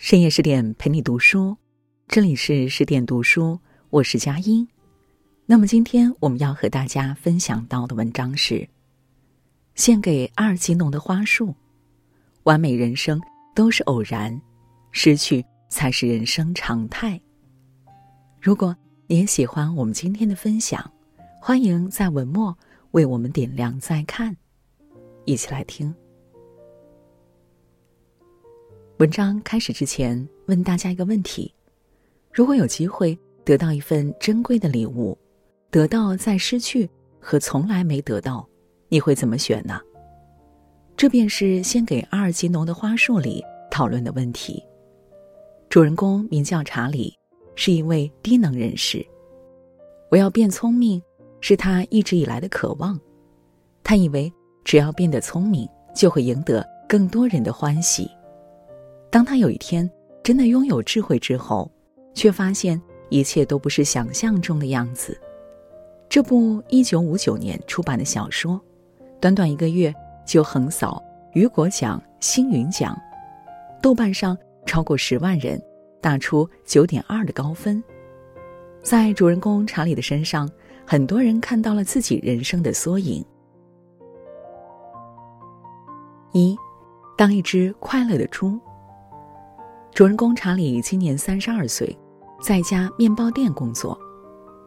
深夜十点陪你读书，这里是十点读书，我是佳音。那么今天我们要和大家分享到的文章是《献给阿尔吉农的花束》。完美人生都是偶然，失去才是人生常态。如果你也喜欢我们今天的分享，欢迎在文末为我们点亮再看，一起来听。文章开始之前，问大家一个问题：如果有机会得到一份珍贵的礼物，得到再失去和从来没得到，你会怎么选呢？这便是先给阿尔吉农的花束里讨论的问题。主人公名叫查理，是一位低能人士。我要变聪明，是他一直以来的渴望。他以为只要变得聪明，就会赢得更多人的欢喜。当他有一天真的拥有智慧之后，却发现一切都不是想象中的样子。这部一九五九年出版的小说，短短一个月就横扫雨果奖、星云奖，豆瓣上超过十万人打出九点二的高分。在主人公查理的身上，很多人看到了自己人生的缩影。一，当一只快乐的猪。主人公查理今年三十二岁，在一家面包店工作。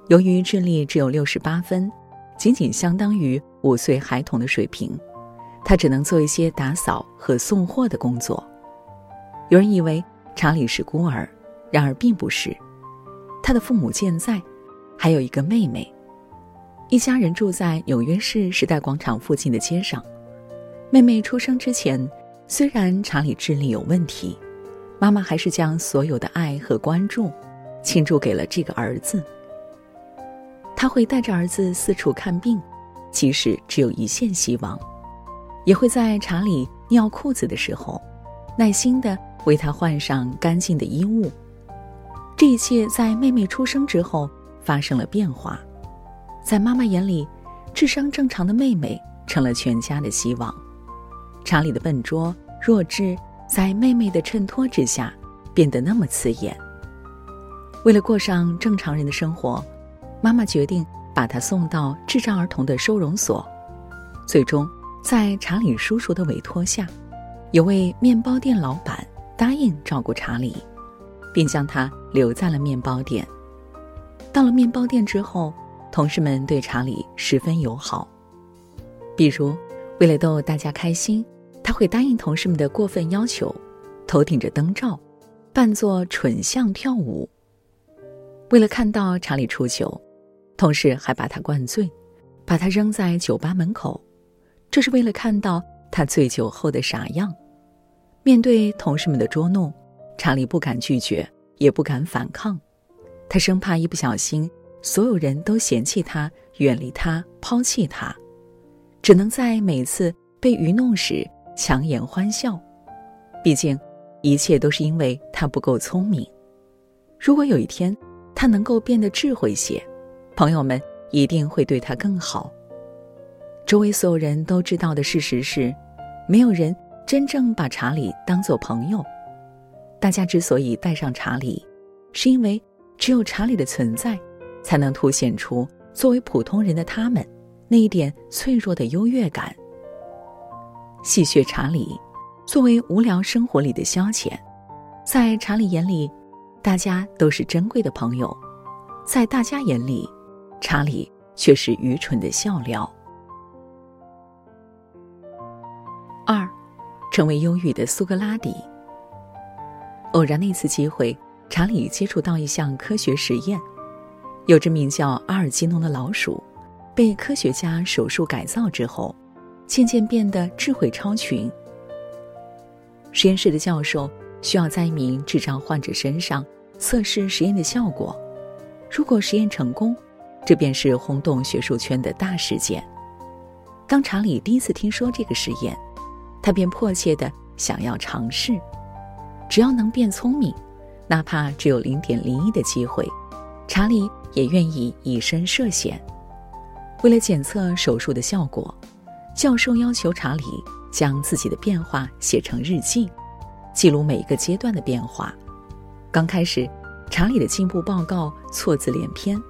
由于智力只有六十八分，仅仅相当于五岁孩童的水平，他只能做一些打扫和送货的工作。有人以为查理是孤儿，然而并不是。他的父母健在，还有一个妹妹。一家人住在纽约市时代广场附近的街上。妹妹出生之前，虽然查理智力有问题。妈妈还是将所有的爱和关注倾注给了这个儿子。他会带着儿子四处看病，即使只有一线希望，也会在查理尿裤子的时候，耐心的为他换上干净的衣物。这一切在妹妹出生之后发生了变化，在妈妈眼里，智商正常的妹妹成了全家的希望。查理的笨拙、弱智。在妹妹的衬托之下，变得那么刺眼。为了过上正常人的生活，妈妈决定把他送到智障儿童的收容所。最终，在查理叔叔的委托下，有位面包店老板答应照顾查理，并将他留在了面包店。到了面包店之后，同事们对查理十分友好，比如为了逗大家开心。他会答应同事们的过分要求，头顶着灯罩，扮作蠢象跳舞。为了看到查理出糗，同事还把他灌醉，把他扔在酒吧门口，这是为了看到他醉酒后的傻样。面对同事们的捉弄，查理不敢拒绝，也不敢反抗，他生怕一不小心，所有人都嫌弃他、远离他、抛弃他，只能在每次被愚弄时。强颜欢笑，毕竟，一切都是因为他不够聪明。如果有一天他能够变得智慧些，朋友们一定会对他更好。周围所有人都知道的事实是，没有人真正把查理当做朋友。大家之所以带上查理，是因为只有查理的存在，才能凸显出作为普通人的他们那一点脆弱的优越感。戏谑查理，作为无聊生活里的消遣，在查理眼里，大家都是珍贵的朋友；在大家眼里，查理却是愚蠢的笑料。二，成为忧郁的苏格拉底。偶然的一次机会，查理接触到一项科学实验：有只名叫阿尔基农的老鼠，被科学家手术改造之后。渐渐变得智慧超群。实验室的教授需要在一名智障患者身上测试实验的效果。如果实验成功，这便是轰动学术圈的大事件。当查理第一次听说这个实验，他便迫切的想要尝试。只要能变聪明，哪怕只有零点零一的机会，查理也愿意以身涉险。为了检测手术的效果。教授要求查理将自己的变化写成日记，记录每一个阶段的变化。刚开始，查理的进步报告错字连篇，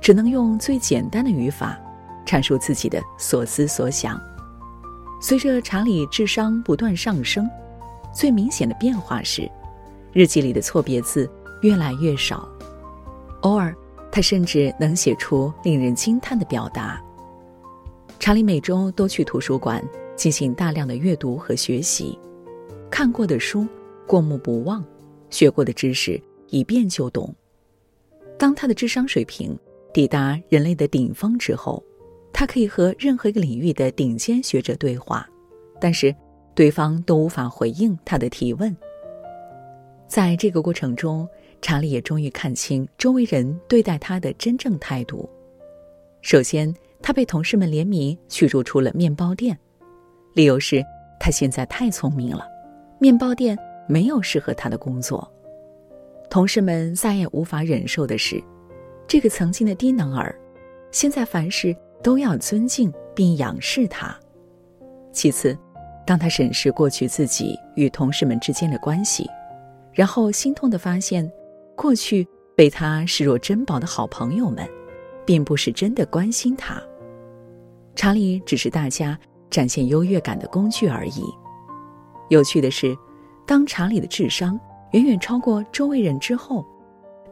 只能用最简单的语法阐述自己的所思所想。随着查理智商不断上升，最明显的变化是，日记里的错别字越来越少，偶尔他甚至能写出令人惊叹的表达。查理每周都去图书馆进行大量的阅读和学习，看过的书过目不忘。学过的知识一遍就懂。当他的智商水平抵达人类的顶峰之后，他可以和任何一个领域的顶尖学者对话，但是对方都无法回应他的提问。在这个过程中，查理也终于看清周围人对待他的真正态度。首先，他被同事们联名驱逐出了面包店，理由是他现在太聪明了，面包店。没有适合他的工作，同事们再也无法忍受的是，这个曾经的低能儿，现在凡事都要尊敬并仰视他。其次，当他审视过去自己与同事们之间的关系，然后心痛的发现，过去被他视若珍宝的好朋友们，并不是真的关心他。查理只是大家展现优越感的工具而已。有趣的是。当查理的智商远远超过周围人之后，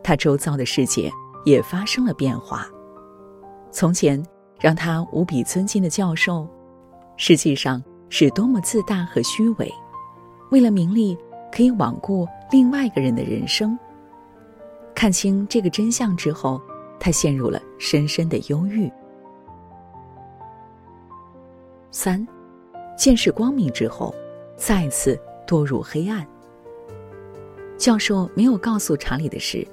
他周遭的世界也发生了变化。从前让他无比尊敬的教授，实际上是多么自大和虚伪，为了名利可以罔顾另外一个人的人生。看清这个真相之后，他陷入了深深的忧郁。三，见识光明之后，再次。堕入黑暗。教授没有告诉查理的是，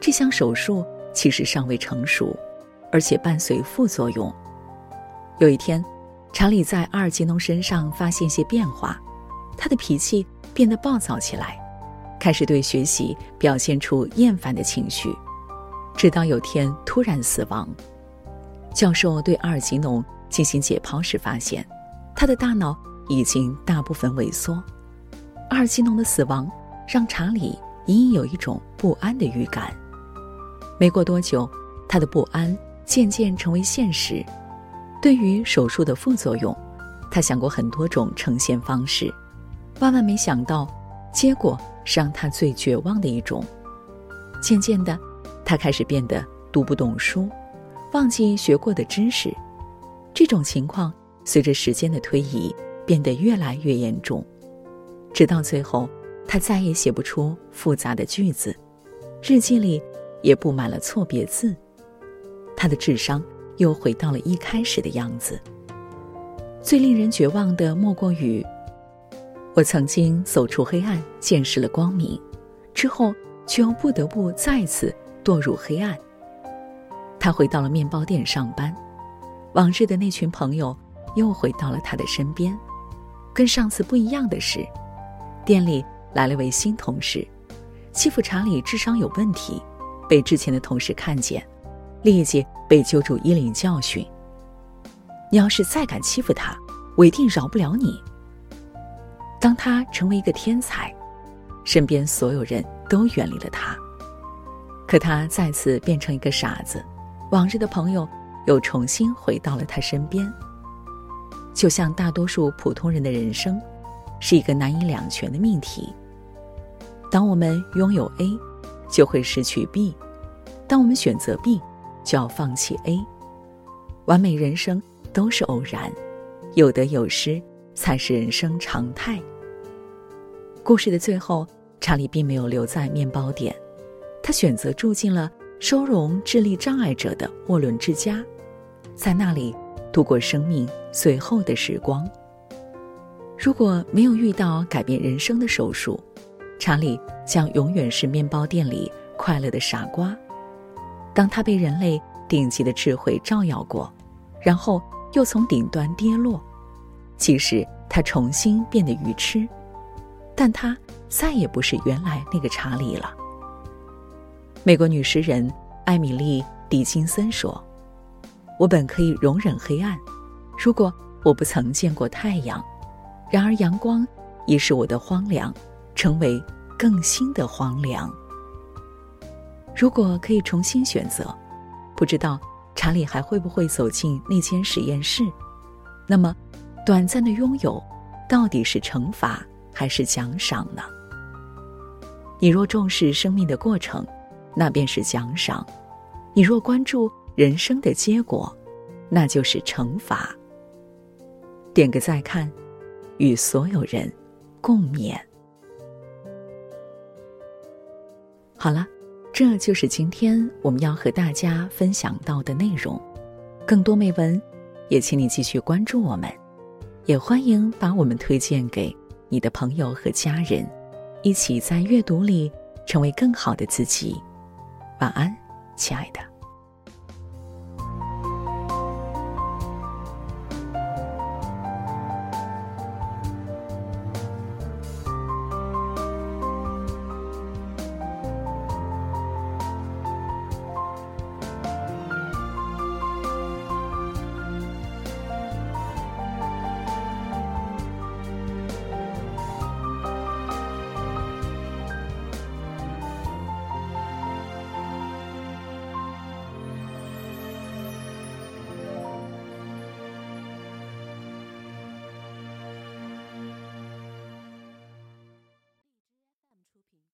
这项手术其实尚未成熟，而且伴随副作用。有一天，查理在阿尔吉农身上发现些变化，他的脾气变得暴躁起来，开始对学习表现出厌烦的情绪，直到有天突然死亡。教授对阿尔吉农进行解剖时发现，他的大脑已经大部分萎缩。阿尔基农的死亡让查理隐隐有一种不安的预感。没过多久，他的不安渐渐成为现实。对于手术的副作用，他想过很多种呈现方式，万万没想到，结果是让他最绝望的一种。渐渐的，他开始变得读不懂书，忘记学过的知识。这种情况随着时间的推移变得越来越严重。直到最后，他再也写不出复杂的句子，日记里也布满了错别字，他的智商又回到了一开始的样子。最令人绝望的莫过于，我曾经走出黑暗，见识了光明，之后却又不得不再次堕入黑暗。他回到了面包店上班，往日的那群朋友又回到了他的身边，跟上次不一样的是。店里来了位新同事，欺负查理智商有问题，被之前的同事看见，立即被揪住衣领教训。你要是再敢欺负他，我一定饶不了你。当他成为一个天才，身边所有人都远离了他，可他再次变成一个傻子，往日的朋友又重新回到了他身边。就像大多数普通人的人生。是一个难以两全的命题。当我们拥有 A，就会失去 B；当我们选择 B，就要放弃 A。完美人生都是偶然，有得有失才是人生常态。故事的最后，查理并没有留在面包店，他选择住进了收容智力障碍者的沃伦之家，在那里度过生命最后的时光。如果没有遇到改变人生的手术，查理将永远是面包店里快乐的傻瓜。当他被人类顶级的智慧照耀过，然后又从顶端跌落，即使他重新变得愚痴，但他再也不是原来那个查理了。美国女诗人艾米丽·狄金森说：“我本可以容忍黑暗，如果我不曾见过太阳。”然而，阳光已使我的荒凉成为更新的荒凉。如果可以重新选择，不知道查理还会不会走进那间实验室？那么，短暂的拥有，到底是惩罚还是奖赏呢？你若重视生命的过程，那便是奖赏；你若关注人生的结果，那就是惩罚。点个再看，与所有人共勉。好了，这就是今天我们要和大家分享到的内容。更多美文，也请你继续关注我们，也欢迎把我们推荐给你的朋友和家人，一起在阅读里成为更好的自己。晚安，亲爱的。